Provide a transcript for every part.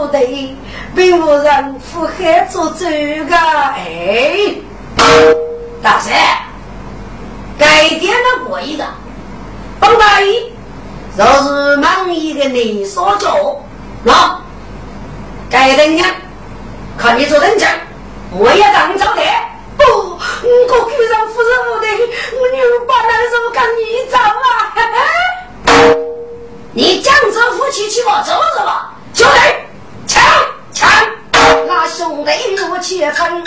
副是无敌，被无人负海做主个哎。大山，该点的过一个，帮大爷，就是忙一个你所做，那该等呀，看你做等着，我也当招的。不，我遇上夫人我的，我女儿把难受赶你走啊！你江浙夫妻去吧，走走吧，兄弟，那兄弟我且称。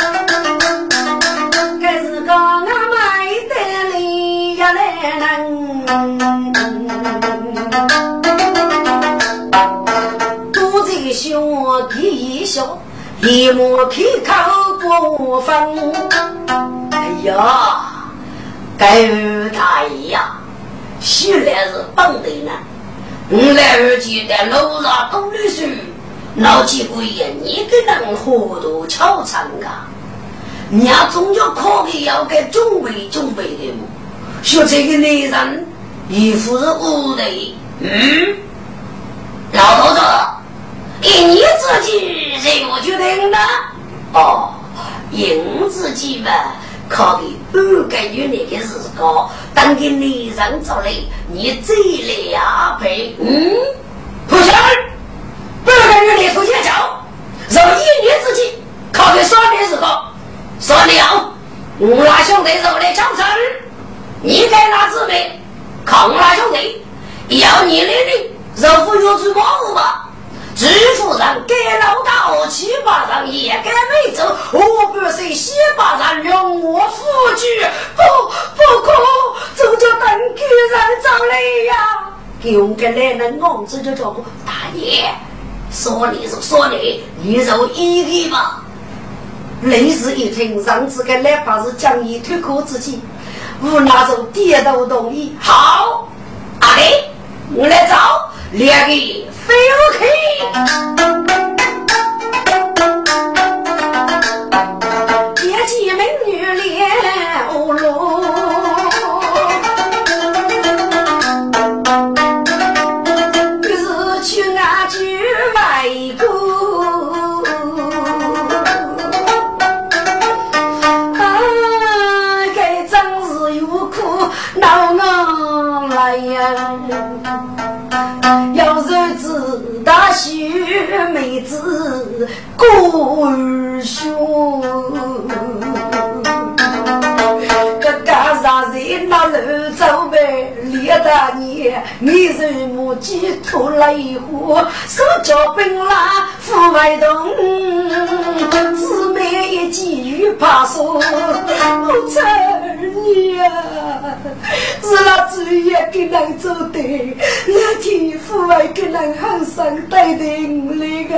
该是个俺买的哩呀来能，肚子小皮一小，一摸皮口不分。哎呀，该大爷呀，虽然是本地人，我来二姐在楼上读的书，闹起鬼呀，你个人糊涂巧成啊！你要终究可以要给准备准备的么？说这个男人衣服是无的，嗯，老头子，以你自己怎么决定的？哦，因自己嘛，可给半个月那个时候，等给男人走了，你再来安排。嗯，不行，半个月里头先走，让一年之计，靠给双年时候。说了，我那兄弟肉来交成，你该拿姊妹，靠我那兄弟，要你的人肉不要去保护吧？朱夫人该老大七八上也该没走，我不是西八上让我夫君，不不可，就叫等客人走来呀！给我们个男人，我这就叫大爷，说你是说你，你就依依吧。雷氏一听，上次跟哪怕是将一推壳之际，无奈就点头同意。好，阿弟，我来找两个飞蛾你是母鸡吐泪花，手脚冰冷腹外痛，姊妹一见雨怕说，我操你呀！是那主也给人做的，那天父外给人很生带的那个，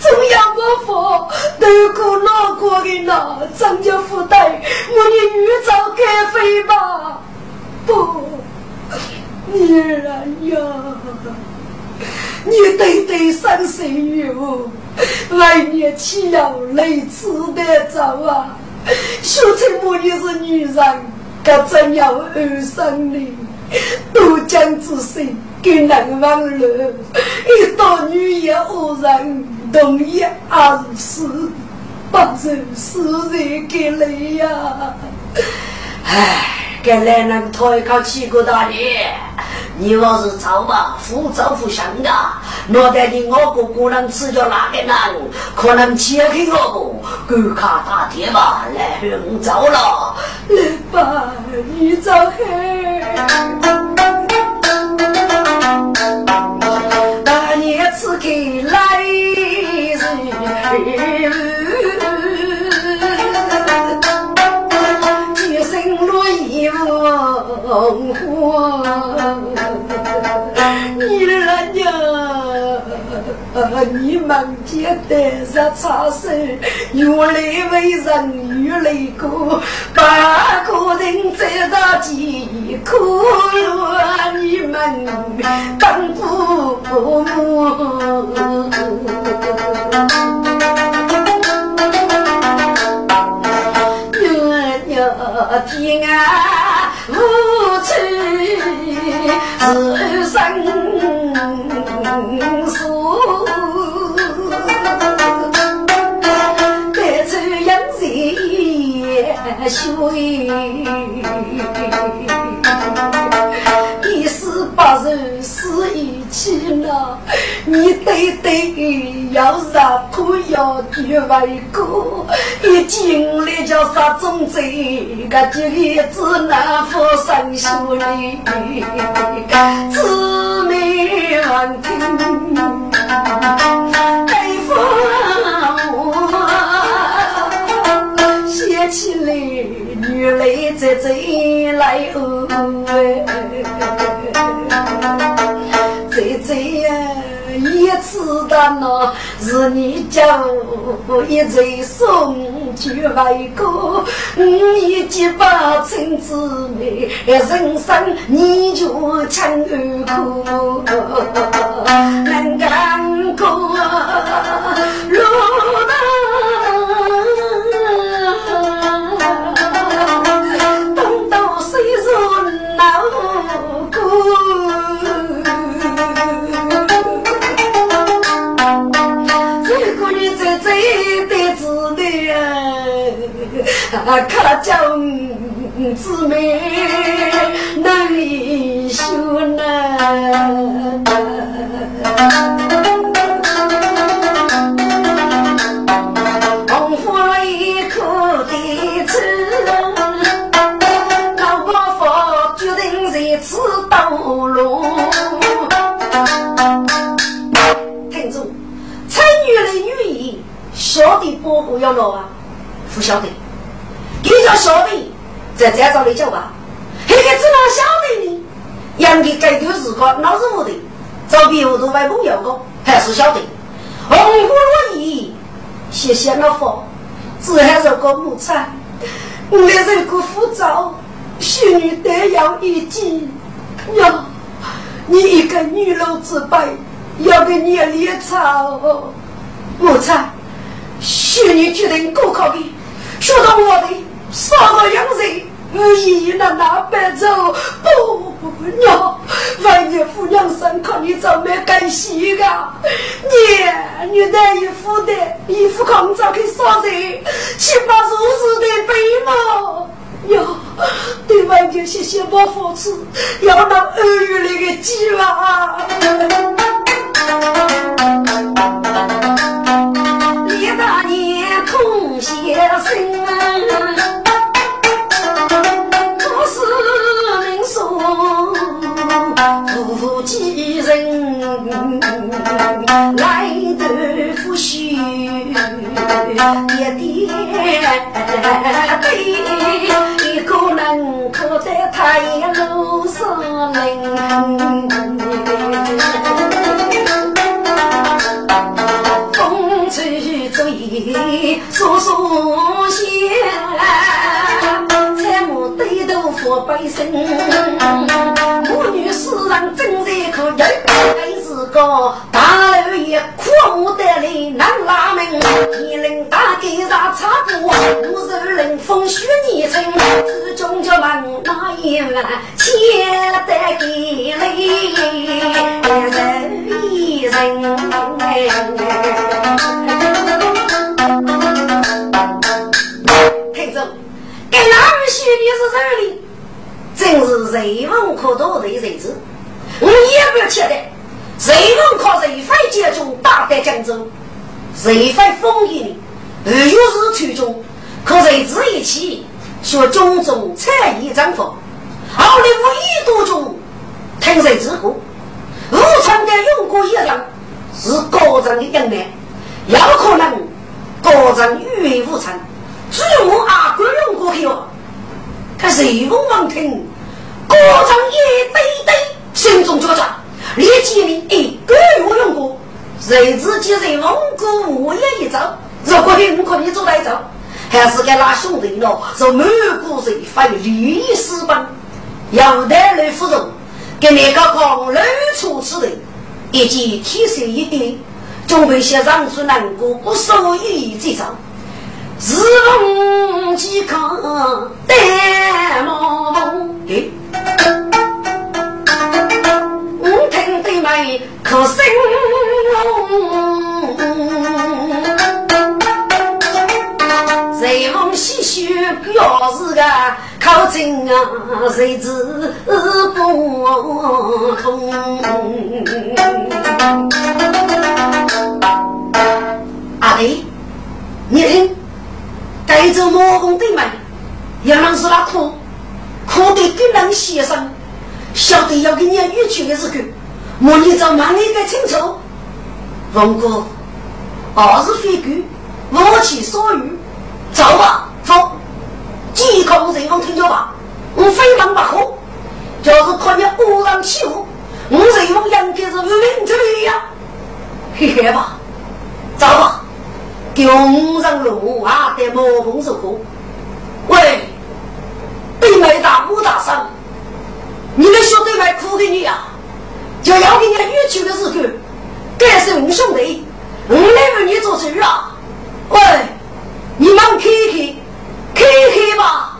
总要我佛，如果老过的那，张家福袋，我的玉早该飞吧？不，女人呀，你对对三岁哟，来年岂要累死的走啊？说成我也是女人。可怎样二生呢？都江之水给难忘了，一到女也无人同意二死，不受世人给累呀！唉，该来那个抬高起过大脸。你要是走吧，福走福乡的，脑袋的我个姑娘吃着哪个人？可能切开我不？狗卡大爹吧，来人走了，来吧，你走嘿。你们家带着茶水，越来为人越来过，把个人再到几苦了，你们更不母。天啊，无处是山水。八十四一起了，你对对要杀苦要绝为过，一经历叫杀种罪，个这日子难复生疏离，姊妹们听，泪在这来哦。最最呀，一次的那是你叫一嘴送去外国，你一结把亲姊妹，人生你就千苦，能干过路可叫姊妹难以修难，红花一颗的吃，老伯父决定在此道路。听住，参与的女意，晓得伯伯要老啊，不晓得。在这找你叫吧，那个只能晓得呢。杨的这段时光老是我的，找别户都外朋友个，还是晓得。红火落雨，谢谢老佛，只还是个木材。我的人过复杂，需女得要一计。呀，你一个女老之辈，要给你脸草木材，需女决定过考的，说到我的。杀了两人，无意那那白走，不娘，万一夫娘生看你怎么干洗个？你你带一副的，一副扛着去杀人，岂不如此的。悲吗？呀，对万一谢谢我父子，要那儿女那个计划。李大年空先生。来得夫婿，爹爹对一个人可在太楼上林，风吹吹簌簌响，头佛百姓，母女世上真在可有。个大老爷苦得来难拉门，一人打给上差不，五十人风雪泥尘，之中就问那一万，钱得给来人一人。听着，给哪儿学的是这里？真是人文可多的日子。我也不要期待，人文靠人非接中大得江州，人非风雨二月日途中，可谁知一起学种种才艺章法，好的无意多中听谁之过，无常的用过一人是高人的应难，有可能高人语言无常，只有我阿哥用过去哦。可谁不忘听？歌唱一堆堆，心中觉着立即呢，一个月用过，谁自己在蒙古我也一招。如果你可以做来走，还是该拉兄弟咯，说蒙古人非利益私奔，要带来芙蓉，给那个狂人处置的，以及提升一点，准备些让出难过不受益这种。日逢饥渴戴靠近啊，谁知不通？阿弟，你听。带着魔宫的门，要让是那苦，苦的更能牺牲，晓得要给你预去的时候，莫你找忙你个清楚。文哥，二是非狗，无其所欲，走吧，走。健康人工听着吧，我非常不可，就是看你偶然起舞，我人工应该是无名之辈呀，嘿嘿吧，走吧。穷人路啊，得毛风受苦。喂，对面大武大生，你们兄弟们苦给你呀，就要给你约去的时候，该是我兄弟，我来为你做主啊。喂，你们看看，看看吧。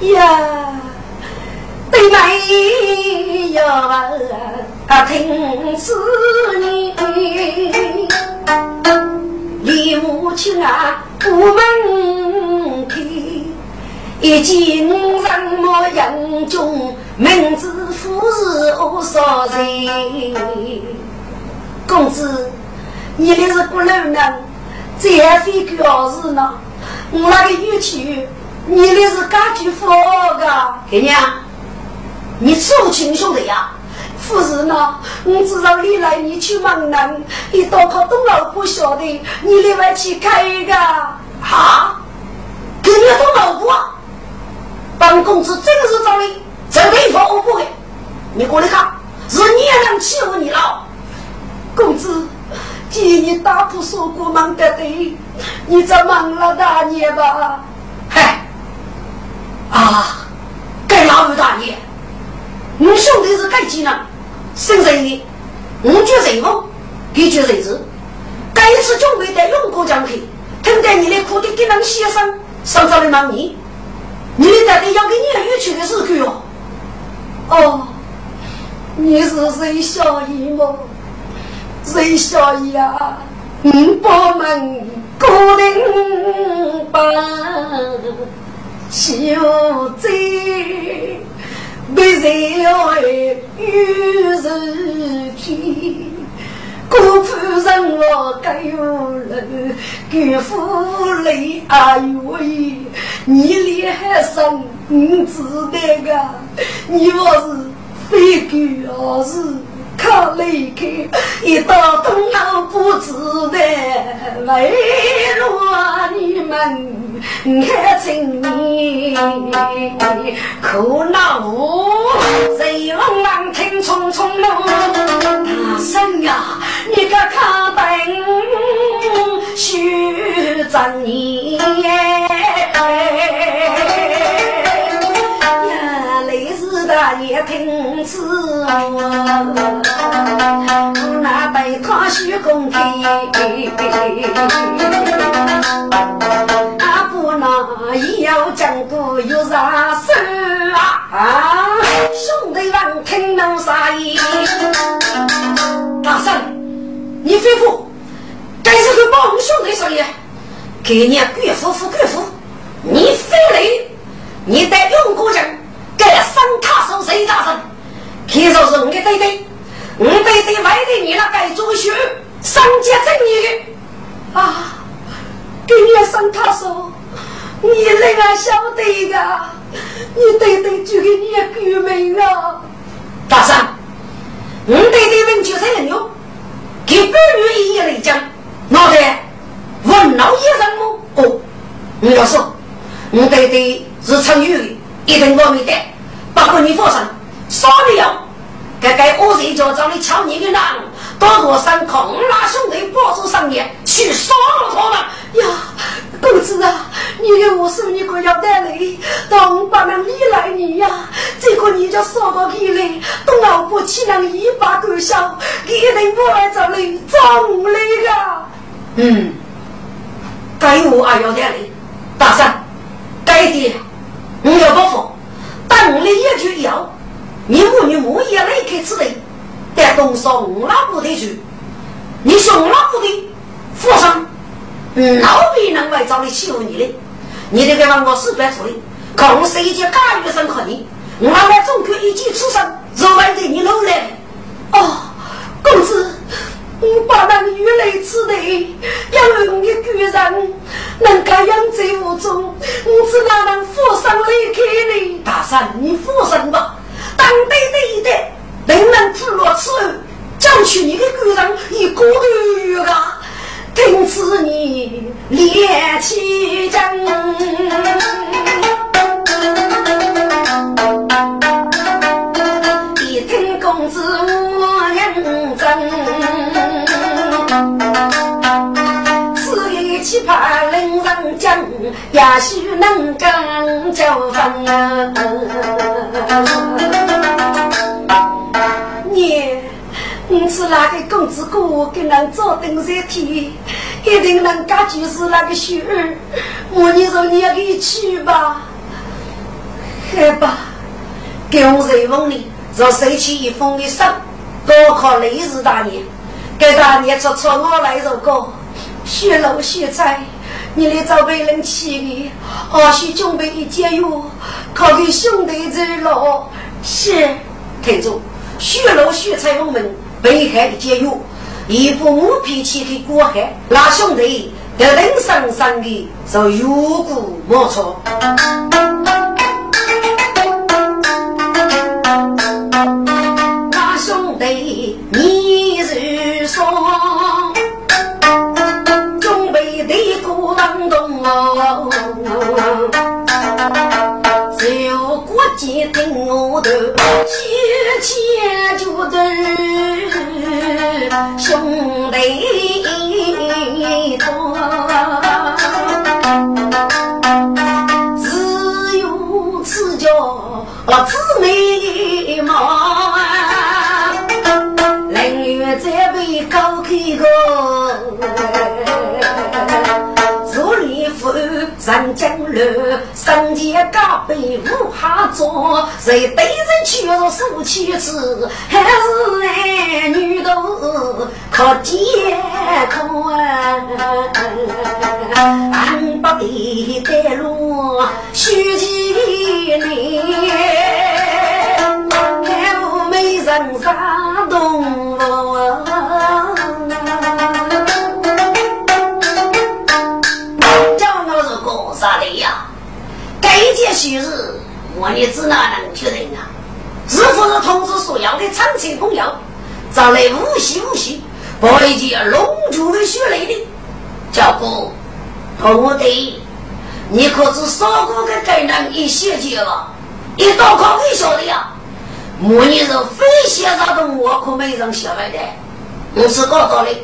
呀，对面呀，啊，听思念。李母亲啊，不门开，一见人模样中，名字富是多少人？公子，你的是不能呢，再非表示呢？我那个语气，你那是家具佛个？给你啊，你出亲兄弟呀？夫人呢，我知道你来，你去忙呢。你多靠东老不晓得，你另外去开一个啊？给你东老婆，本公子真是找你，这地方我不会。你过来看，是你能欺负你了。公子，既然你大夫说过忙得对，你再忙了大年吧。嗨，啊，该老五大爷，你兄弟是该技能。生人的，我觉人物，给觉人质。这一次准备带永国将去，听得你的苦的给人先生上早的忙你，你的到底要给你约去的时候哦。哦，你是谁小姨吗？谁小姨啊？五宝门高定班，小贼。为人为遇日天，辜负人我该有人，辜负泪啊为你厉害生你知道个，你我是非狗而是。靠离开，一到东楼不知的，为了你们看清你，可恼我谁往南听匆匆路，大声呀，你个卡灯须着你。大爷听此话，那被他许公开，阿不那要讲过有啥事啊？啊，兄弟们听懂啥？意？大圣，你吩咐，该是个帮兄弟说的，给你贵夫夫贵夫，你非得你带用过人。给三他手谁大声？听说是我的弟弟，我弟弟外地你那该做学，上街正义的啊！给你三卡手，你那个晓得的，你弟弟就给你救命啊！大声，我弟弟问就谁人用？给半月一夜来讲，脑袋问老一人么？哦，我要说，我弟弟是成语的，一定我没得，不过你放心啥理由，该该我这就找你抢你的囊，到我山空拉兄弟抱住上面去杀了他们呀！公子啊，你给我说你可要带来，等把那依赖你呀，这个你就说到起来，等老婆起来一把狗笑，一定不来找你找你个。嗯，该我还要带来，大山，该的，你要不服，等你一句要，你母女母也来开此地，但东送老婆的去，你送老婆的，富上。老别人来找你欺负你的，你这个让我死不处理，可我是一件假医生可你，我来中国一级出身，是为的你努力。哦，公子，我把那鱼来吃的，因为我的巨人能够养在屋中，我是哪能负伤离开你？大山，你负伤吧，当对对的，能能不落此后，将去你的巨人一个都有啊！听此你烈气正，也许能更交锋。你。你是那个公子哥给人做登山天，一定能干就是那个秀儿。我你说你要给去吧？好吧，给我随风里若收起一封的信，高考历史大年，给大年出出我来首歌，雪露雪菜，你来找别人去的，或许准备一件药，靠给兄弟走路。是，听着，雪露雪菜我们。北海的监狱，一副木皮漆的过海，那兄弟得人生生的是有骨莫错。当咚哦，有国际听我的，切切就得。兄弟多，只有此家姊妹嘛，人月再被高开个。上江路，上前高背无下坐，谁对人去说手起子，还是男女都可健康。俺不得带路须几年，还没人杀这件喜事，我你只哪能决定啊？是不是通知所要的长车朋友，找来无锡无锡，把一件隆重的雪来的？教姑，徒弟，你可知少过个该人一些去了？一道考你晓得呀？莫你是非现实动物，可没人晓得的。我是告诉你，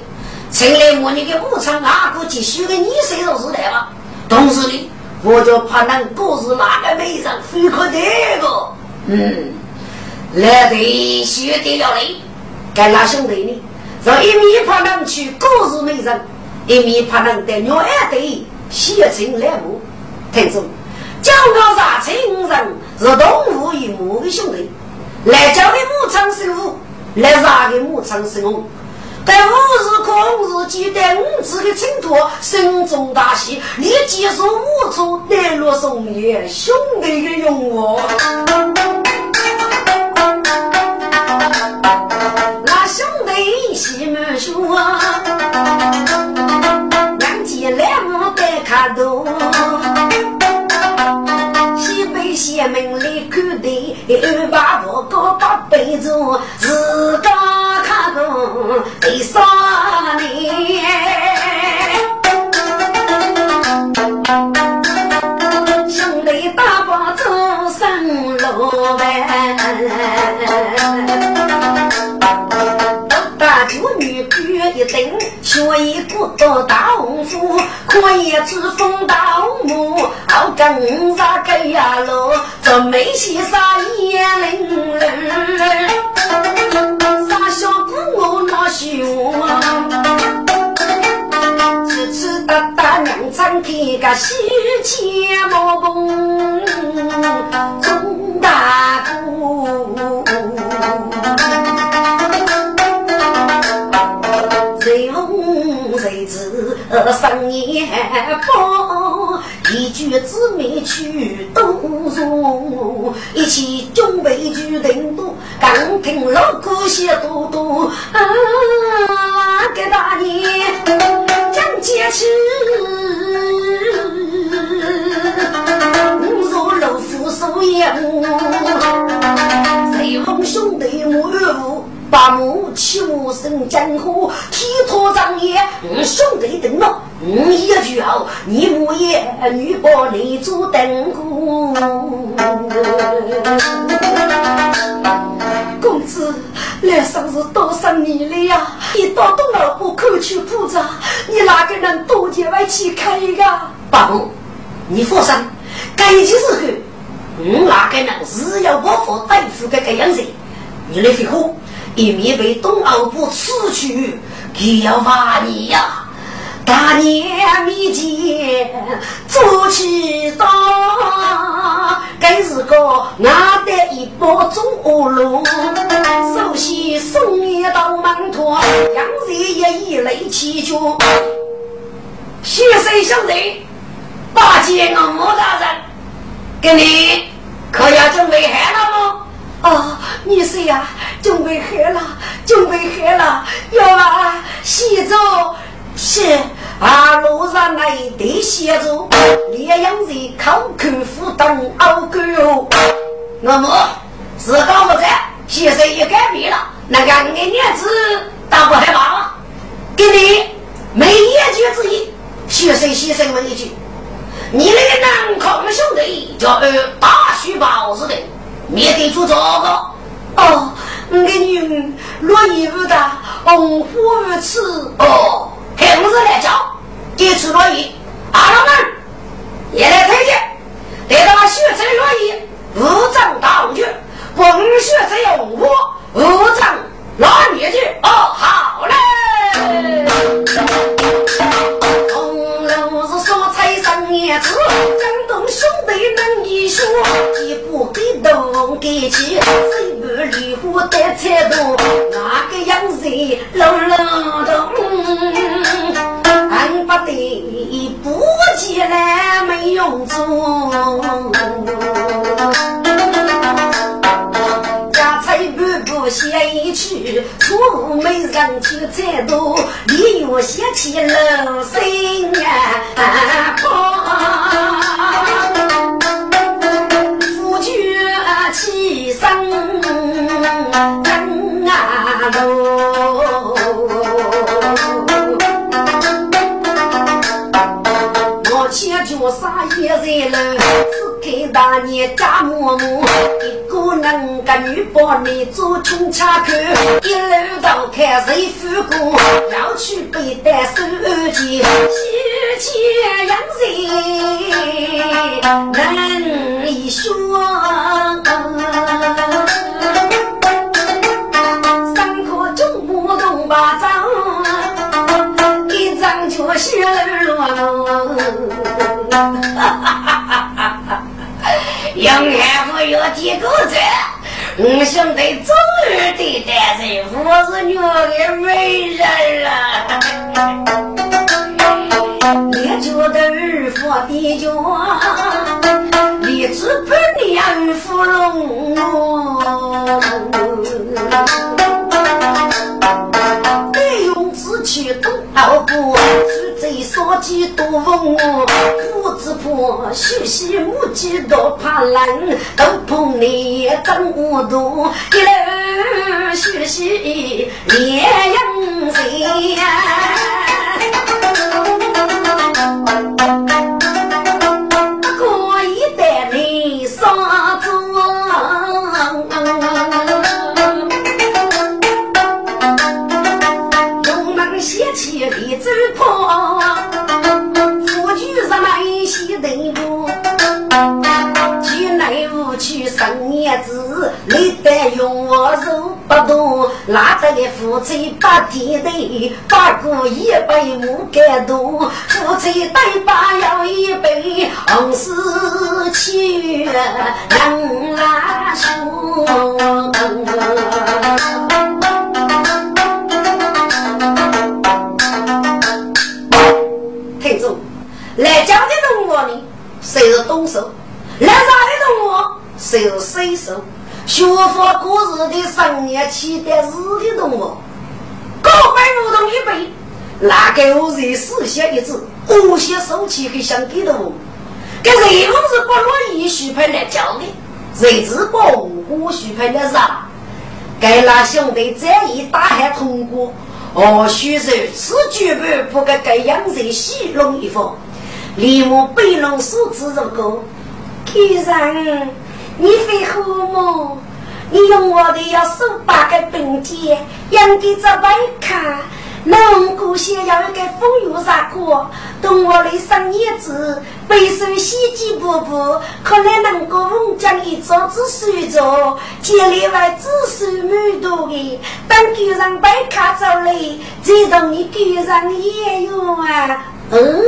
请来莫你的武昌阿哥继续的你谁都是来吧。同时呢。我就怕能过是哪个美人非可这个，嗯，来得学得了嘞，该那兄弟呢？让一面怕能去过是美人，一面怕能得鸟儿的写情来目。听众，讲到啥情人是动物与母的兄弟，来教的母长生物，来啥的母长生物，但五日空日记得五子的请托，心中大喜，立即说五处带落送爷兄弟的用我。那兄弟喜满说，两姐两母别看多。西北西门里看的，一把我哥把背着，自家看中第三年。兄弟大把走上路呗，大舅女婿一等，学一个大红夫，可以吃风大木。好跟啥个呀喽？这没戏啥眼灵哒娘长给个喜钱毛公，钟大姑，谁问谁知生意不？一句子没去东入，一起准备去定都。刚听老哥写多多，啊，给大爷讲解释。我若老夫手也无，谁红兄弟我？把母欺我生江湖，体托长爷，兄弟等了。你一句好，你母也女把你做等姑。公子，来生是多少年了呀？一到东老婆口去铺着，你哪个人多见外去看一个？爸母，你放心，该几时候，我哪个人只要我服对付这个样子，你来废话。一面被东欧部辞去，他要罚你呀！大年米前做起刀，该是个拿得一包中恶路，首先送你到门头，杨子也以泪祈求。谢岁兄弟，大姐我莫大人，给你可要准备好了吗？哦，你是呀，准备好了，准备好了，要啊，洗澡是啊，路上来得洗澡，烈阳热，口口腹动熬狗哦。那么是搞不着，现在也改变了，那个二年子大不害怕了。给你没一句之一，学生先生问一句：你那个南康兄弟叫呃大须包子的？面对住这个。哦，我的女儿落衣服的红花如此哦，还不是来叫，这次落雨，阿老们也来推荐，得到学生落衣，五张大红军，红学生红花，五张拉女去，哦，好嘞。红楼是说财生年子，江东兄弟能一说，一步给动给起，谁不离火得财多？哪个样子老老动，俺不得不起来没用处处。写一去，错没人去猜度，你又写起了心啊！夫君起身登啊，我前脚啥也在了。给大年家嬷嬷，一个能个女帮你做穷恰口，一路到看谁富过，要去背单手机，喜气洋人能一说，三颗中不动巴掌，一张就血落落。杨海福有几个字？我兄弟终于对待人，我是女的美人了。你觉得儿夫的家，立志不念芙蓉。用志气东道过，去贼杀鸡多风。父子婆休息母鸡多怕冷，都碰你真糊涂。一来休息连养谁起李走破，夫君上来洗内部。去内务去生年子，你得用我手不动，拉得个夫妻把地头，把过一杯木盖多，夫妻对把要一杯红丝去能拉说。动手？来啥的动物，谁是水手？学佛故事的三年期的日的动物，高百无动一倍，那个我人死下一只，无限收起给相给的我。这人工是不乐意许配来教的，谁知保护许配的啥？该那兄弟这一大海通过。哦，许是此举不不该该养人戏弄一方，立马被龙所指如果，先生，你会好么？你用我的要手把个并肩，养给这外看。能够想要一个风雨啥过，等我的生叶子，背手洗几步步，可能能够稳将一招子水着，建立外子孙满多的，等狗上白卡走来，再同你狗上也有啊，嗯。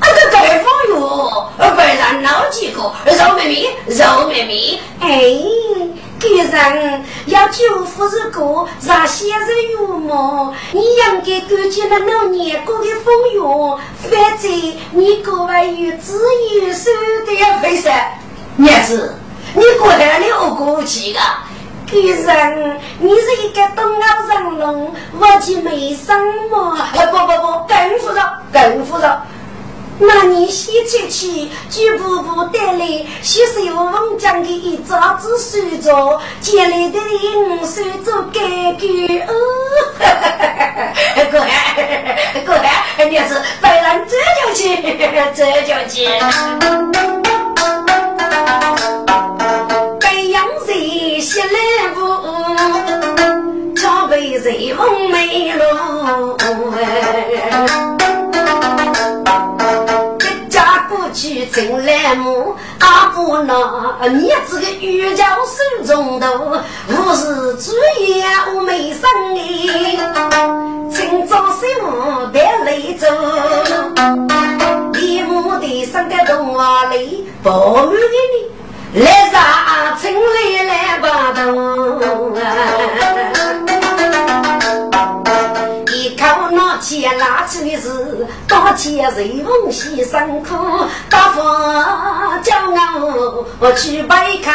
那个盖风雨，不然闹几个肉妹妹，肉妹妹，哎。给人要救夫是个让先生有么？你应该感激了老年过的风雨，反正你格外有子有孙的呀，为啥？儿子，你过来了过去个？给人，你是一个东奥人龙，我就没什么。不不不，更复杂，更复杂。那你先出去，就步步带来，吸收我讲的一招子水着，借 来的人水着改革哦。过来，过来，你是白人这就去，这就去。那，你这个玉教手中头，我是主演我没生的，今朝十五带雷走，你母的生个动画里，保安的你来啥城里来把头靠拿起的是大钱随风牺牲苦，大方骄傲我去摆卡，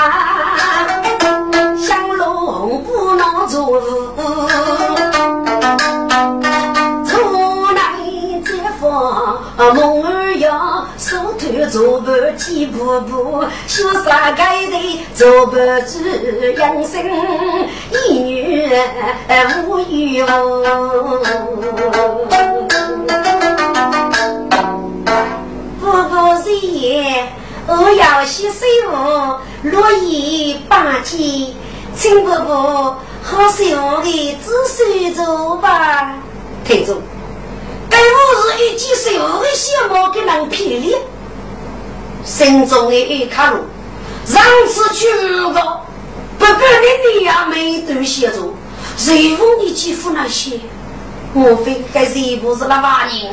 香龙不能做。出来这方梦儿呀，手头做不几步步，潇洒盖的做不住养生一女无语哦。不是也，我要洗手，落叶八斤，请伯伯好手的仔细做吧。听众，该我是一件手的小毛给人骗了，心中的一卡路，上次去过，不管你你也没多协助，随风的欺负那些。莫非该是不是那玩意？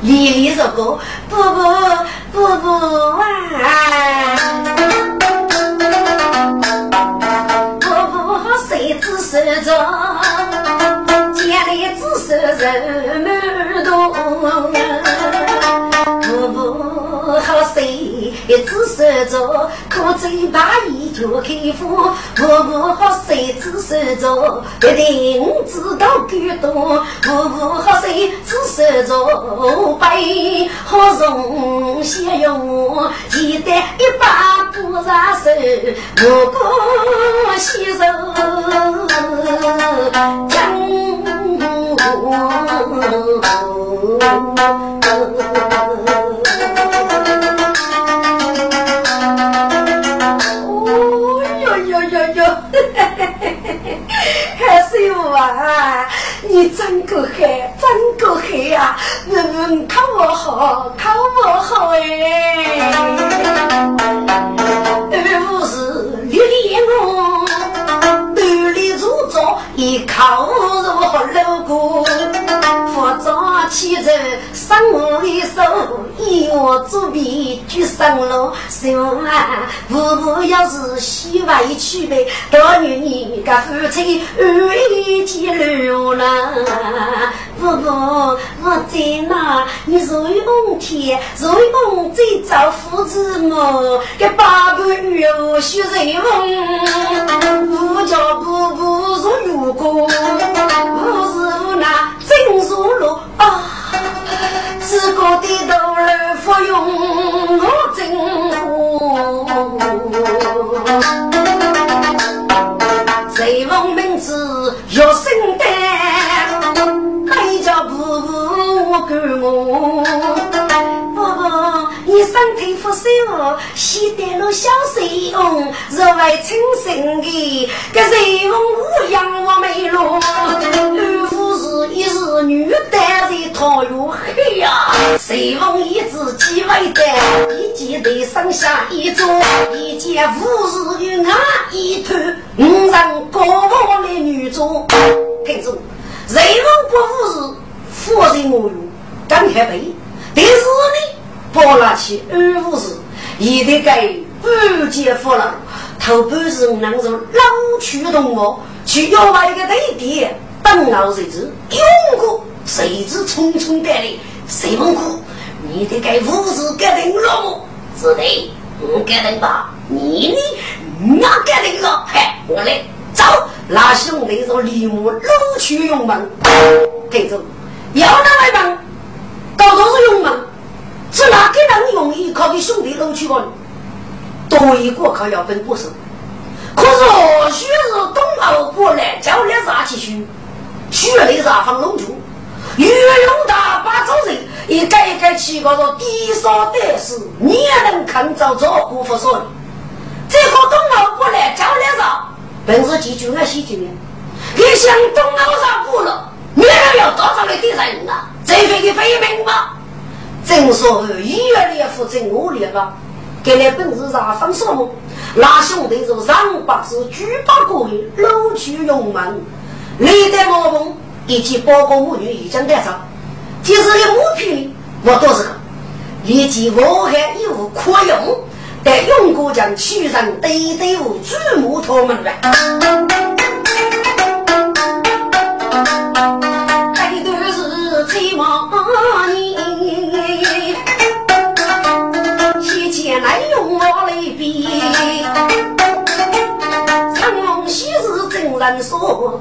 粒里如果不不不不啊，不不谁知手中，家里只手人满多。不不好谁知手中，可真把。就开腹，我不好谁只手着，一定知道更多，我不好谁只手着，背好容先用，记得一把不扎手，我不洗手，你真够黑，真够黑呀！人人看我好，看我好哎！二五是绿脸我，独立入座，一靠入楼阁，服装气质生我的手，以我作弊举上路，希望父母要是喜欢去呗，多女你个夫妻二一起流浪。不过我在哪，你瑞梦天，瑞梦最早父子母，给八个月我学瑞梦，不叫不不如如果，不是那真如路啊，自个的头来服用我真瑞梦名字要生丹。我管我，婆婆，你身体不舒服，先带了小水翁，热外清醒的，这水翁无养我没落，女单在讨哟嘿呀，水翁一只鸡尾蛋，一件得上下一桌，一件五日与俺一头，五人高房的女桌，听住，水翁不五日。夫人我用刚开背，但是呢，包拿起二五日，也得给二姐夫了。头半是能从老驱动我去要买一个对点，等老谁知用过谁知匆匆赶来，谁问过？你得给五日决定了，是的，我决定吧。你呢？我决定了，嘿，我来走。那兄弟说立马老去用门，跟着。要那外帮，到都是用门，是哪个人容易靠给兄弟搂去过？多一个靠要分不是？可是或许是东澳过来叫来啥去去？学来啥放龙珠？越用大把走人，一改一改起高着低烧得势，你也能看着照顾不说的。这个东澳过来叫来啥？本是记住那些经验，别想东澳上过了。你还要多少的敌人啊？这份的非命吗？正说医院里负责我力吧，给了本事上分什么？那兄弟是上百是举把过的老去勇猛，历代我们以及包括母女已经带上，其实的物品我都是个，以及我还有可用，但用过将取上对对我注目他们了。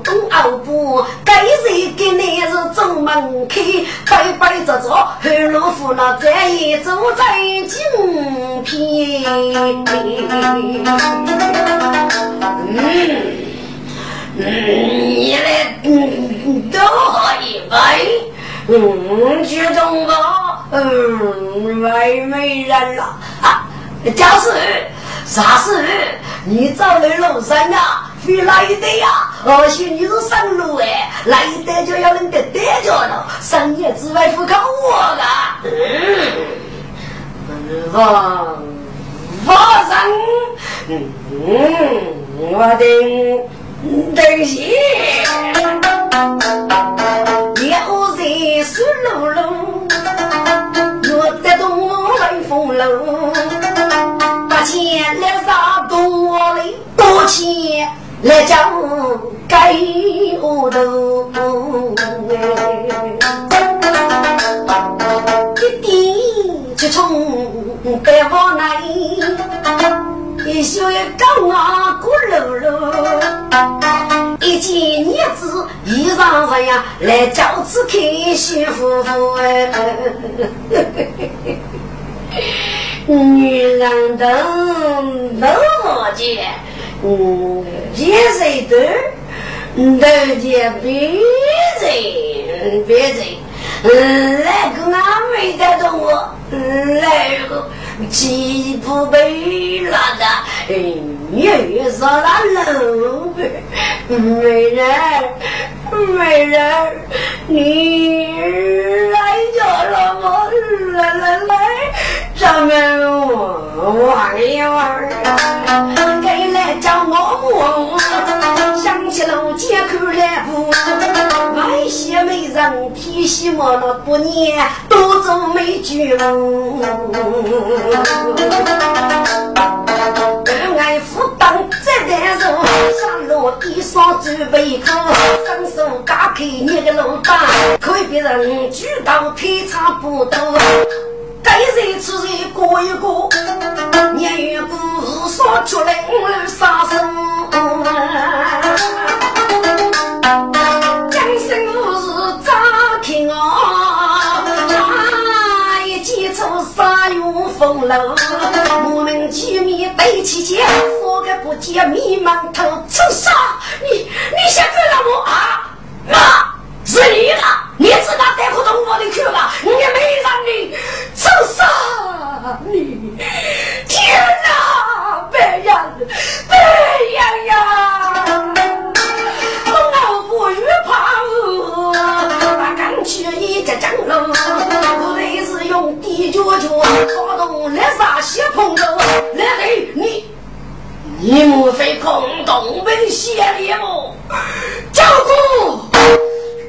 东澳布该谁给你是正门开，白白着着后路夫那再一走在金片。嗯嗯，你来嗯都可以呗，嗯，剧中吧，嗯，外没人了啊。家事啥事？你找来路上呀？飞来的呀？而且你是上路哎，来的就要人得得着了。三年之外不靠我的。嗯，放放上，嗯，我的东西，要在水路路，我得动来风楼。钱来啥多嘞？多钱来讲该我头一点就去冲白毛来，一宿也高啊咕噜噜，一件女子衣裳上呀，来教子开心夫妇。哎，女人都都好见，嗯，见谁都都见别人别人。来个俺没得动我，来个既不被拉的，又上了楼。美人，美人，你来着了吗？来来来，咱们玩一玩。叫我我，想起了街口来不？外些美人提西莫了不念，多做美酒。爱夫当这单手，下落衣裳准备口，伸手打开你的老板，可以别人举刀腿长不多，该谁吃谁过一过，年月过说出来我杀生，江生无事咋听啊？一见出杀用风楼。见面对起见，说个不见面满头出杀！你你想干什么啊？妈，是你了！你知道带不动我的去了，你没让你臭杀你！天哪，白羊，白羊呀！我不惧怕，把钢去一只张龙，我得是用地脚脚打动来杀血碰头。你你莫非空洞文写的么？教姑，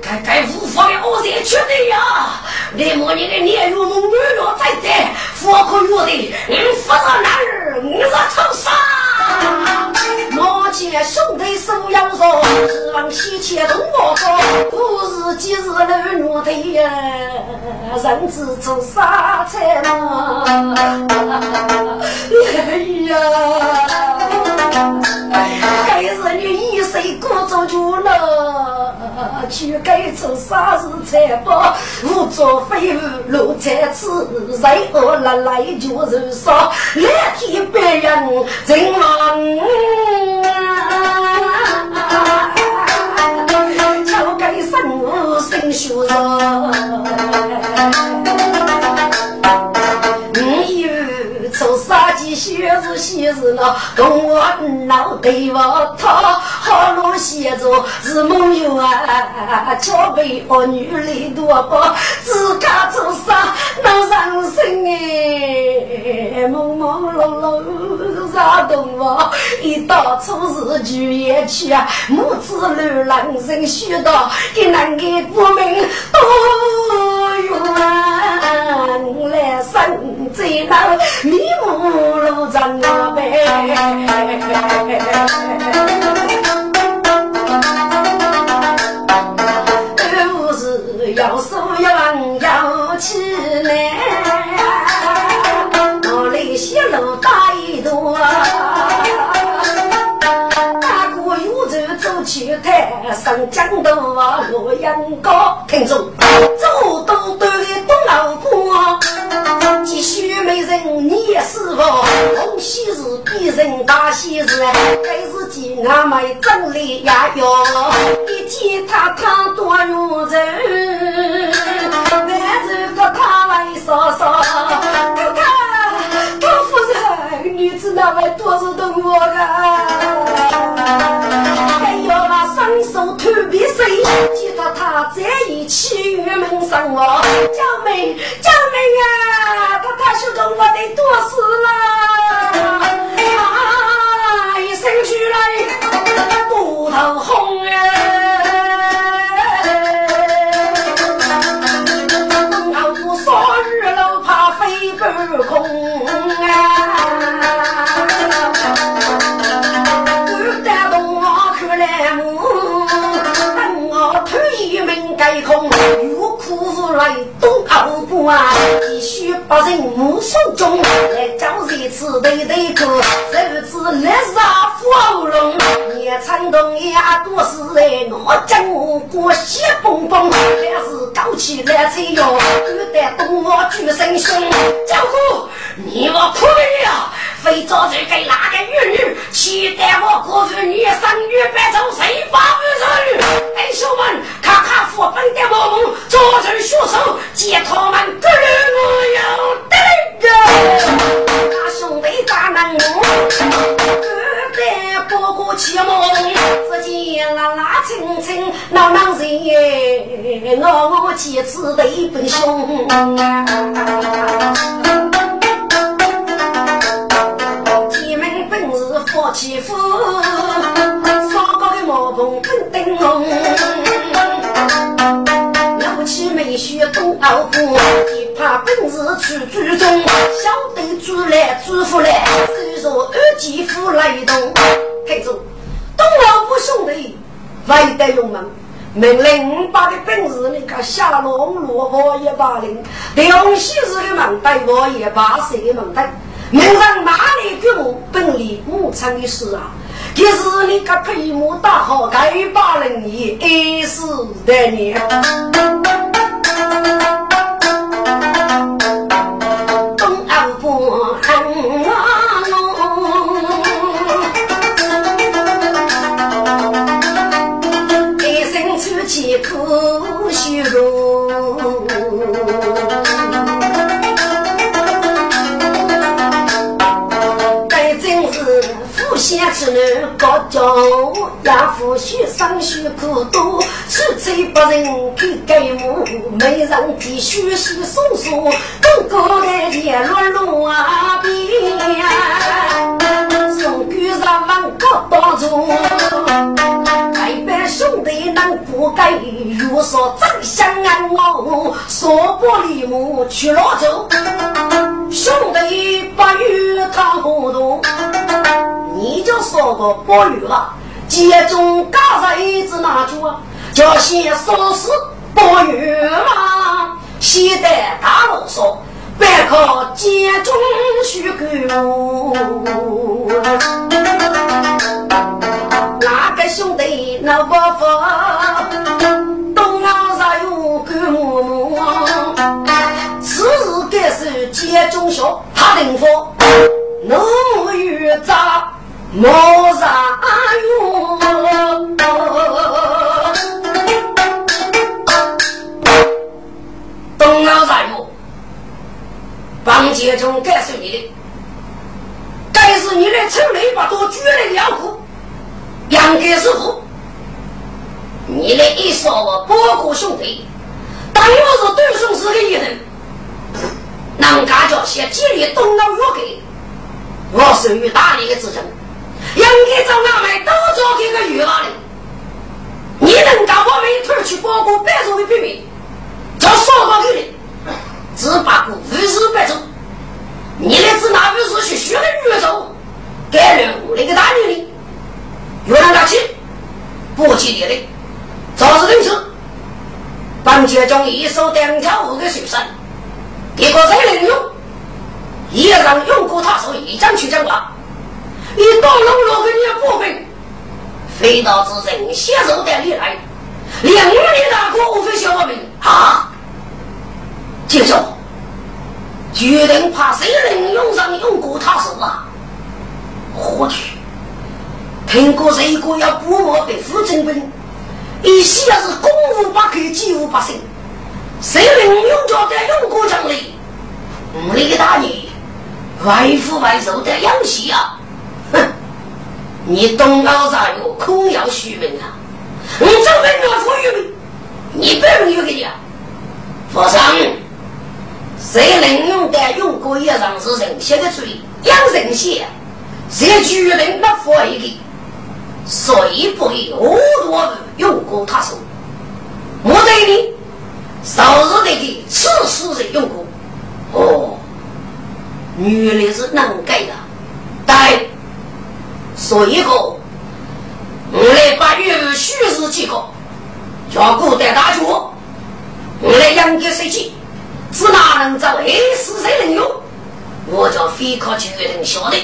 该该无法的恶人缺德呀！你莫你的年如龙，女若在在，佛可约的，你不是男儿，你是畜生！见兄弟手要说，希望喜切同我说，不是今日儿女的呀，人之做啥菜嘛？哎呀，该是你一生过着就了，去该做啥子菜吧？无作废物落菜吃，谁饿了来就是说，来替别人怎么？交给生物生学上，啥子学子学子呢？跟我闹对我他好罗写着是梦游啊，巧被我女里多把自家做啥能上身哎，朦朦胧胧啥动我一到初日就也去啊，母子流浪人许多，给男个不明多远来生在那迷雾路上啊都是要收养要起来，我来些路大一多。上江头啊，洛阳高，听众走都都的东老坡，继续美人你也是否？红喜事比人大喜事，该是见俺们真理呀哟，一见他他多如人，男子和他来说说，看看高夫人，女子那位多是懂我的。谁，记得他在一起玉门上哦，娇妹娇妹呀，他他说的我得多死了，啊，一生出来都熬不啊，须百姓无数中，来叫谁吃对对口，谁吃来杀火龙。也唱动呀，多是哎，我讲我过血蹦蹦，还是搞起来才哟，有得动我举身凶。教父，你我可以呀，非找这个哪个女女，期待我过日女生女白头谁发不人？弟兄们，看看副本的我们，做人学手，接他们各人我要得个，那兄弟大能我。在哥哥起梦，只见拉拉清清闹闹人，我我几次对本兄。进门本是夫妻夫，双高的毛棚本灯笼。夫妻美婿都熬本事出祖宗，晓得祖来祖父来，虽说二继父来动。太祖，东老不兄弟，外得勇猛，命令把的本事你看下龙落我也把令，刘西是的门带我也把谁门带，门上哪里给我本领无常的事啊？其是你个配木大好，该把人也爱死的你。高中亚夫学生学苦多，出嘴不人给给母，没人替学习送书，哥哥的田落路啊边，送给上万个帮助，爱班兄弟能不该有所真相啊我说不离母去老走，兄弟不与他糊涂。你就说个不语了，集中刚才一直拿住啊，叫先说是不语嘛，现在大啰嗦，别靠集中去干。哪个兄弟那不服？东澳上有干木木，此事该是集中小，他定说，我与咋？莫啥用？东老啥用？帮杰中该是你的，该是你的城里把多举来两户，杨该师傅，你的一说我包括兄弟，当我是对手是个人，能干叫些激励东老约给，我属于大理的子称。应该找俺们都做这个鱼娃的，你能干我们一块去包裹白族的秘密，叫少到给你，只把过五十白族，你的只拿五十去学的越走，该人那个大女的，越南大气，不吉利的，早日认识，本节中一手两条五个学生，一个在领用，也让用过他手一张去讲话。你到龙罗给你部分，飞刀之人携手带你来，两年大哥无非小我们啊！接着，决定怕谁能用上用过他手啊！我去，听过这个要不我被负征兵，一些是攻无不克，击无不胜，谁能用着的用过将来，我的大你外父外受的养息啊！哼！你东高啥有空要虚名啊？你这边要富裕，你不能有给你啊！佛上，谁能用的用过一上是人血的嘴，养人血，谁居人那佛一个，谁不给恶多用过他手？我对你，少日得给吃死人用过。哦，女的是能改的，对。所以个，我来把月虚实几个，叫古代大脚，我来养个设计，是哪能找？哎，是谁能用？我叫飞科决定晓得，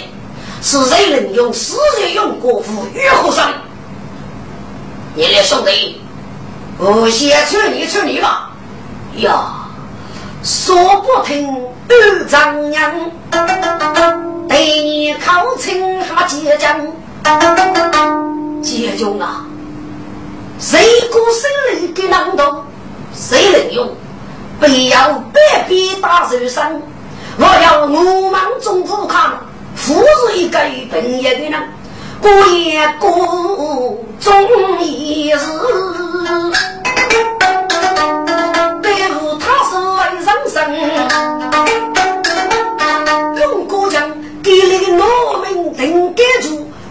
是谁能用？是谁用国服与和尚？你来兄弟，我先劝你劝你吧。呀，说不听二丈娘，对你靠亲还结将，结将啊！谁过生里给难懂？谁能用？不要百变大受伤。我要我们中不康，富是一个本业的人，过也过终一日。对付他是为人生，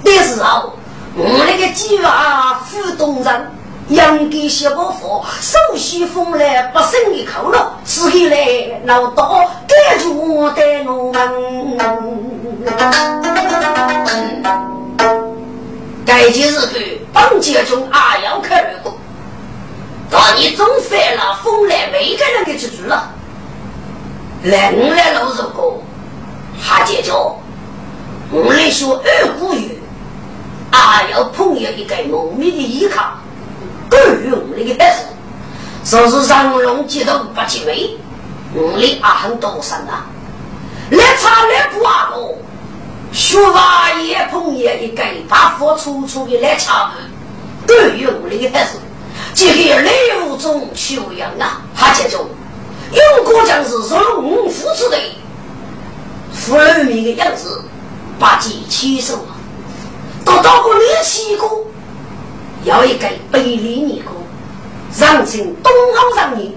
住的时候，我那个计划副东人。养给小伯父，手洗风来不胜一口了，吃起来老多，盖住的农门。该件事对帮家中阿要考虑过，当你总犯了风来，每个人给吃住了。人来老实过，哈姐叫我来说二姑爷，阿要朋友一个农民的依靠。够用那个孩子，说是上龙激动不及眉，我的阿很多生啊，来查来不阿个，学法也碰也一个把火粗粗的来查够用那个孩子，这个六种修养啊，哈这种用过将是说龙付出的，富人民的样子，把己起手我，到过你七个。要一个百里尼姑，让请东欧上你。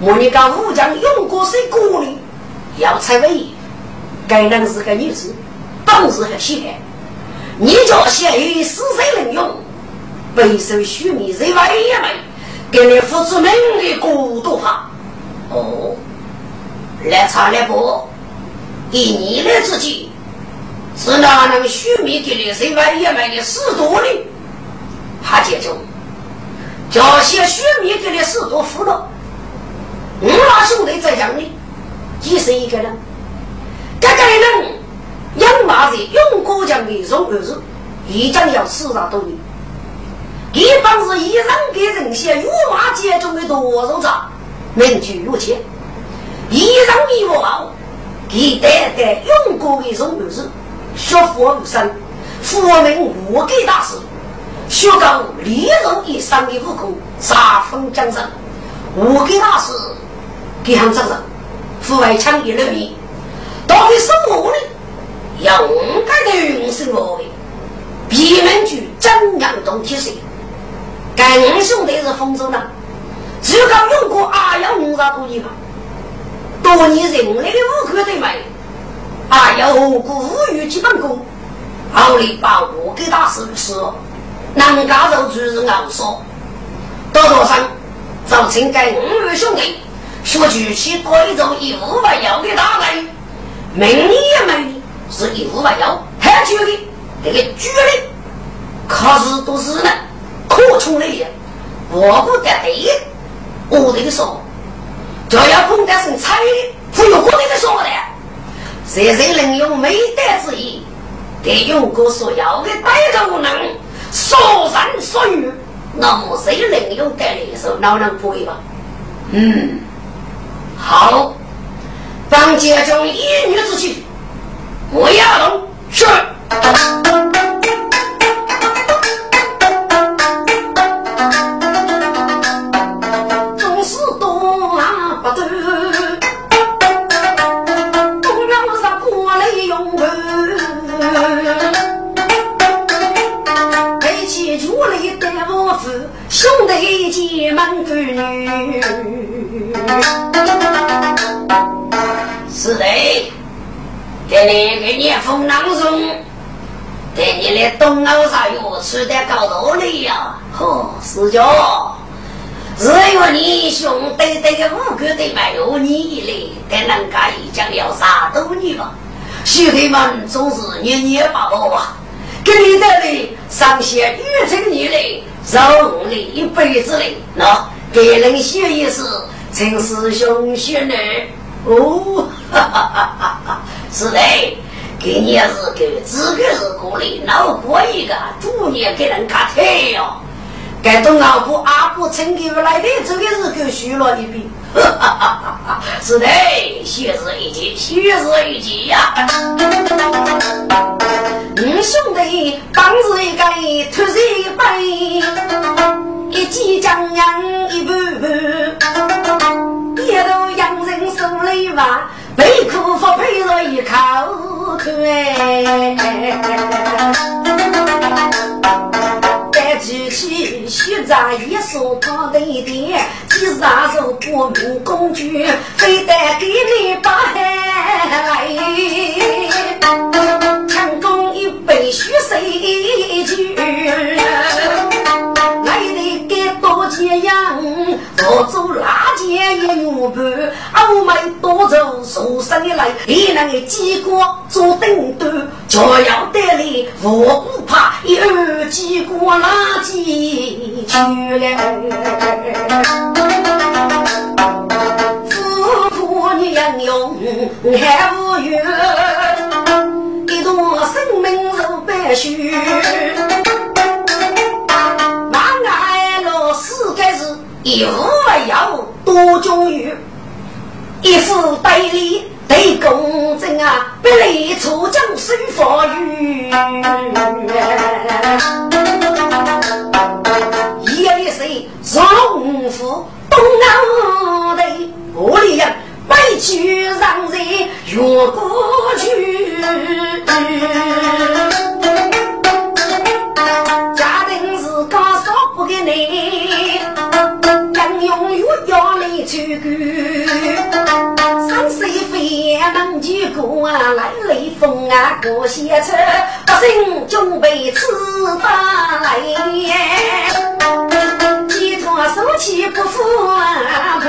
我你讲武将用过谁鼓励？要才为，该人是个女子，当时还写。你叫写于死谁能用？备受虚名谁外也没，给你付出名的孤独哈。哦，来查来不？以你的自己，是哪能虚名给你谁外也没的死多呢？他接着，叫些血米给的事多服了。我那兄弟在讲呢，几十一个人，这个人养马子用过江的种儿子，一将要四十多年。一帮是一人给人些御马街中的多肉长，名居如前。一人一我好，一代代用过的种儿子，学佛无生，佛门无给大师。学高利润以上的悟空，杀风江山，我给大师给他掌声。父外强一人民，到底是我呢？勇敢的云生我为，闭门举真阳动铁水。该五兄弟是丰州人，只有刚用过阿幺五十多年吧。多年人类的悟空的美，幺何故无语基本功？后来把我给大师吃了。南家肉主是熬说，多多上造成该五位兄弟说举起贵州一五百幺的大雷，名也没是一五百幺，还觉得这个绝的，可是都是呢，可冲的也，我不得对，我这个说，就要碰得上彩，忽悠我这个说的，谁人能用美德之意，得用过所要的带着我能。说山说雨，那么谁能用该来手？老人不会吧？嗯，好，当家中一女之气，我要龙是。门闺女，是的，给你给你封郎中，给你的东欧啥药吃的高头了呀？呵，是叫，只有你兄弟这个五个的没有你一类，跟人家一讲要杀多你吧？兄弟们总是年年把我吧，给你的里上些玉成你嘞。让你一辈子累，那给人写一是陈师兄学呢？哦，哈哈哈哈哈！是的，给你是给这个是鼓励，老过一个，主年给人卡退哟。该东老婆阿婆曾给我来的，这个是给学了一遍。是的，学是一级，学是一级呀。你兄弟帮子一个，突然一杯，一记江洋一步步，一路洋人手里话，被苦福配着一口口该咱一束他的点，几双手不明工具，非得给你把来。成功一杯血水酒，养，多做拉件一牛半，欧美多走受伤的来，你那个机关做顶端，就要得力，我不怕一二机关垃圾去了。夫妇你养用还无缘。一段生命如白雪，一无不有多种鱼，一夫对立对公正啊，不离出将水火雨。一日谁上夫东南的我里人。委屈让人越过去，家庭是高少不给你，要来去干，山水飞能去过啊，来雷锋啊过些车，百姓准备吃大来，寄托手气不服啊。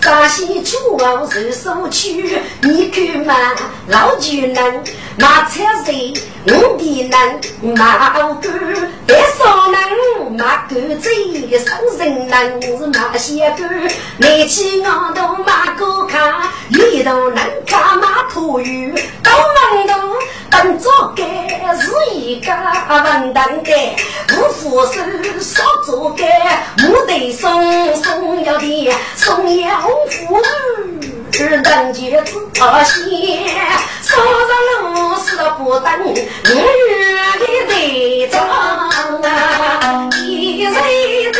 扎西出王受手去，你看嘛，老巨人马车谁？我的人马狗，别说人马狗贼，生人人是马些狗。你去我都马狗卡，里头能卡马土鱼，高门头等着该是一个文旦该，无扶手少做该，木得松松要的松要扶。人杰子先，上上路是不等，五月的队长啊，一人的，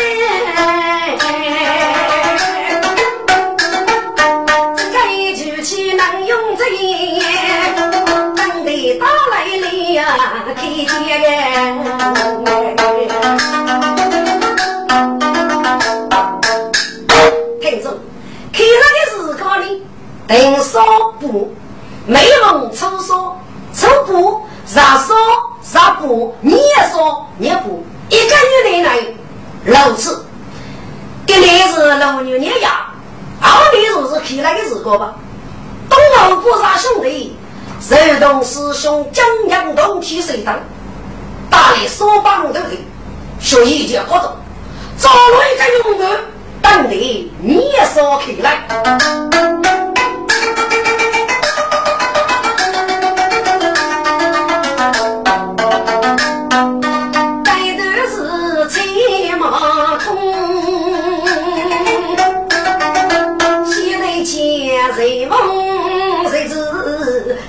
来了呀，天天听着，看那个时光里。等少布，美容粗说，粗布啥说啥布，你也说你布，一个月内内六次。今年是六牛年呀，二年就是看那个日子吧。东欧不杀兄弟，柔动师兄江阳东提水灯，大力说帮头的，学一件活动，找了一个勇士，等你你也说开来。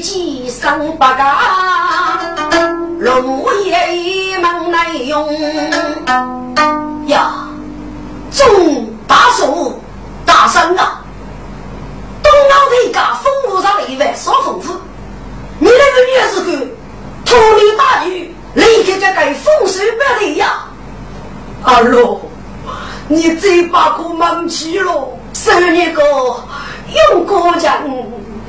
计上八嘎，龙爷一门难用呀，中大手打山啊，东奥的一家丰富上的一万少丰富，你那个女是个土里大女，立刻就该风水不得呀，阿罗。你这把可忙起了，十年个用过江，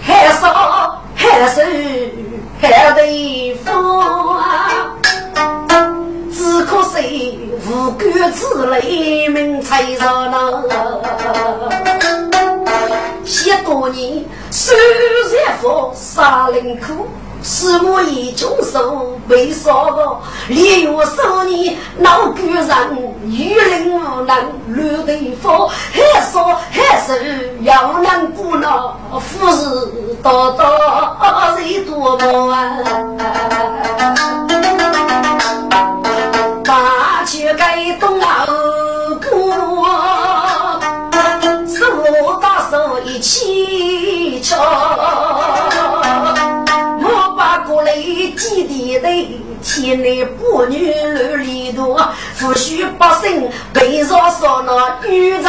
还少。还是还得啊。只可惜无辜之泪名才上呐，十多年虽然佛杀人苦。是我一穷手被烧过，连月少年闹鬼人，愚人无能乱对付，还说还是要能不恼，富士多多谁多么啊？大去该东老哥，手把手一起敲。几弟弟，千男百女乱里多，夫婿百姓被杀杀那女人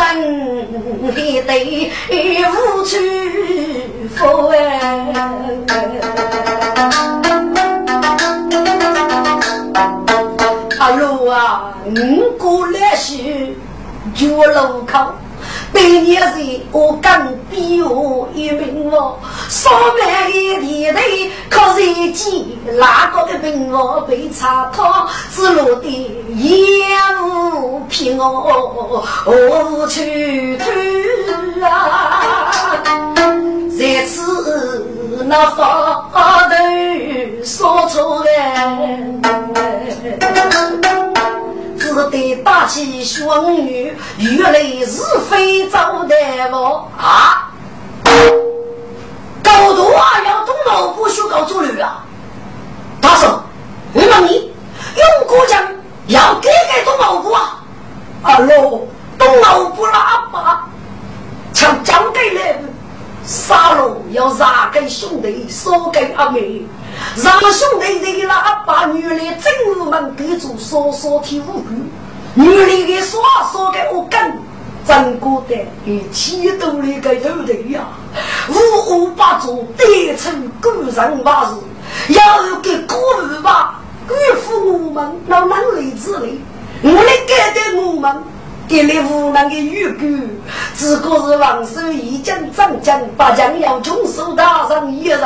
一对无处福哎。阿罗啊，五过来时绝路口。对年人，我更比我一命哦。上面的地雷可是几哪个的兵哦被查套，只落得烟雾平哦，无处退啊。这次那发头说出来。只得大起双语，原来是非洲的我啊！高度啊，要动脑部学搞作律啊！大嫂，我问你，用国将要给给动脑部啊？阿罗，动脑部喇叭，抢交给了，杀了要杀给兄弟，说给阿妹。让兄弟的喇叭，女的正午门给住，说说听无辜。女的给说说给我跟，真过得与七度那个有的呀。五五八座得成古人八字，要给古人吧，辜负我们那能力之力，我来给的我们。给了无能的预估，只可是王守义将长江八将要穷手打上一人，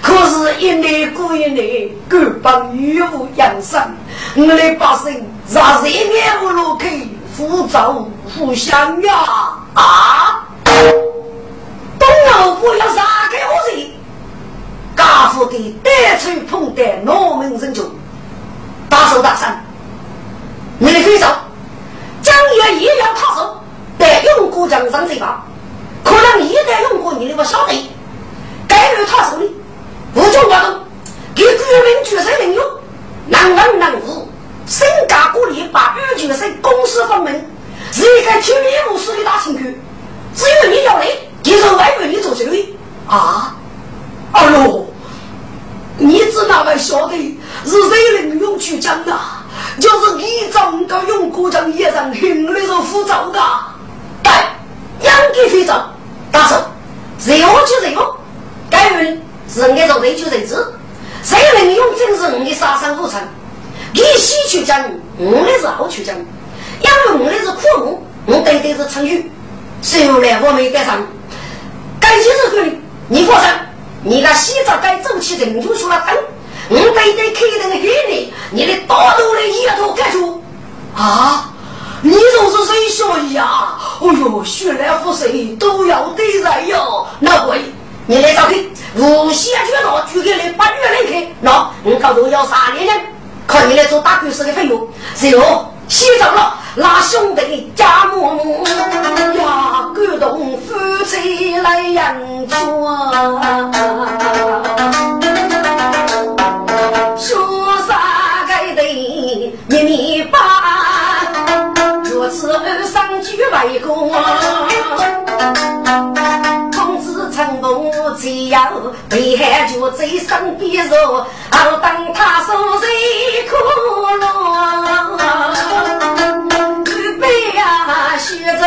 可是，一年过一年，各帮雨无养生，我的百姓让热眼无路去，浮躁互相呀啊！东老不要杀给我人，家父的带出碰的农民人就大手大声，你非走。将也也要他手，但用过江上嘴巴，可能一旦用过你的不晓得，该有他手的，无中活动，给居民举手领用，能文能武，身家国力把二举生公私分明，是一个听命无私的大情局。只有你要来，接受外面你做这位啊？哎呦，你只那位晓得是谁能用去讲的？就是你整个用国将一人心里头浮躁的，对，养给非常，大手，任务就任务，该人是按照对就对子，谁能用真是你的杀伤无成？你先去讲，我的是后去讲，因为我的是苦木，我对的是成语，后来我没赶上，该几日可你放心，你那洗澡该走起人就出了灯。我对对开灯黑你，你的大头的一头盖住啊！你就是谁小呀？哎呦，血来福谁都要得人哟！那会你来找去，无锡去到就给你八月来开，那我高头要三年人，靠你来做大律师的费用。然后洗澡了，拉兄弟家母母呀，感动夫妻来养啊。说公。子成功只要被害就在身边坐，好等他受罪苦了。预备呀，学着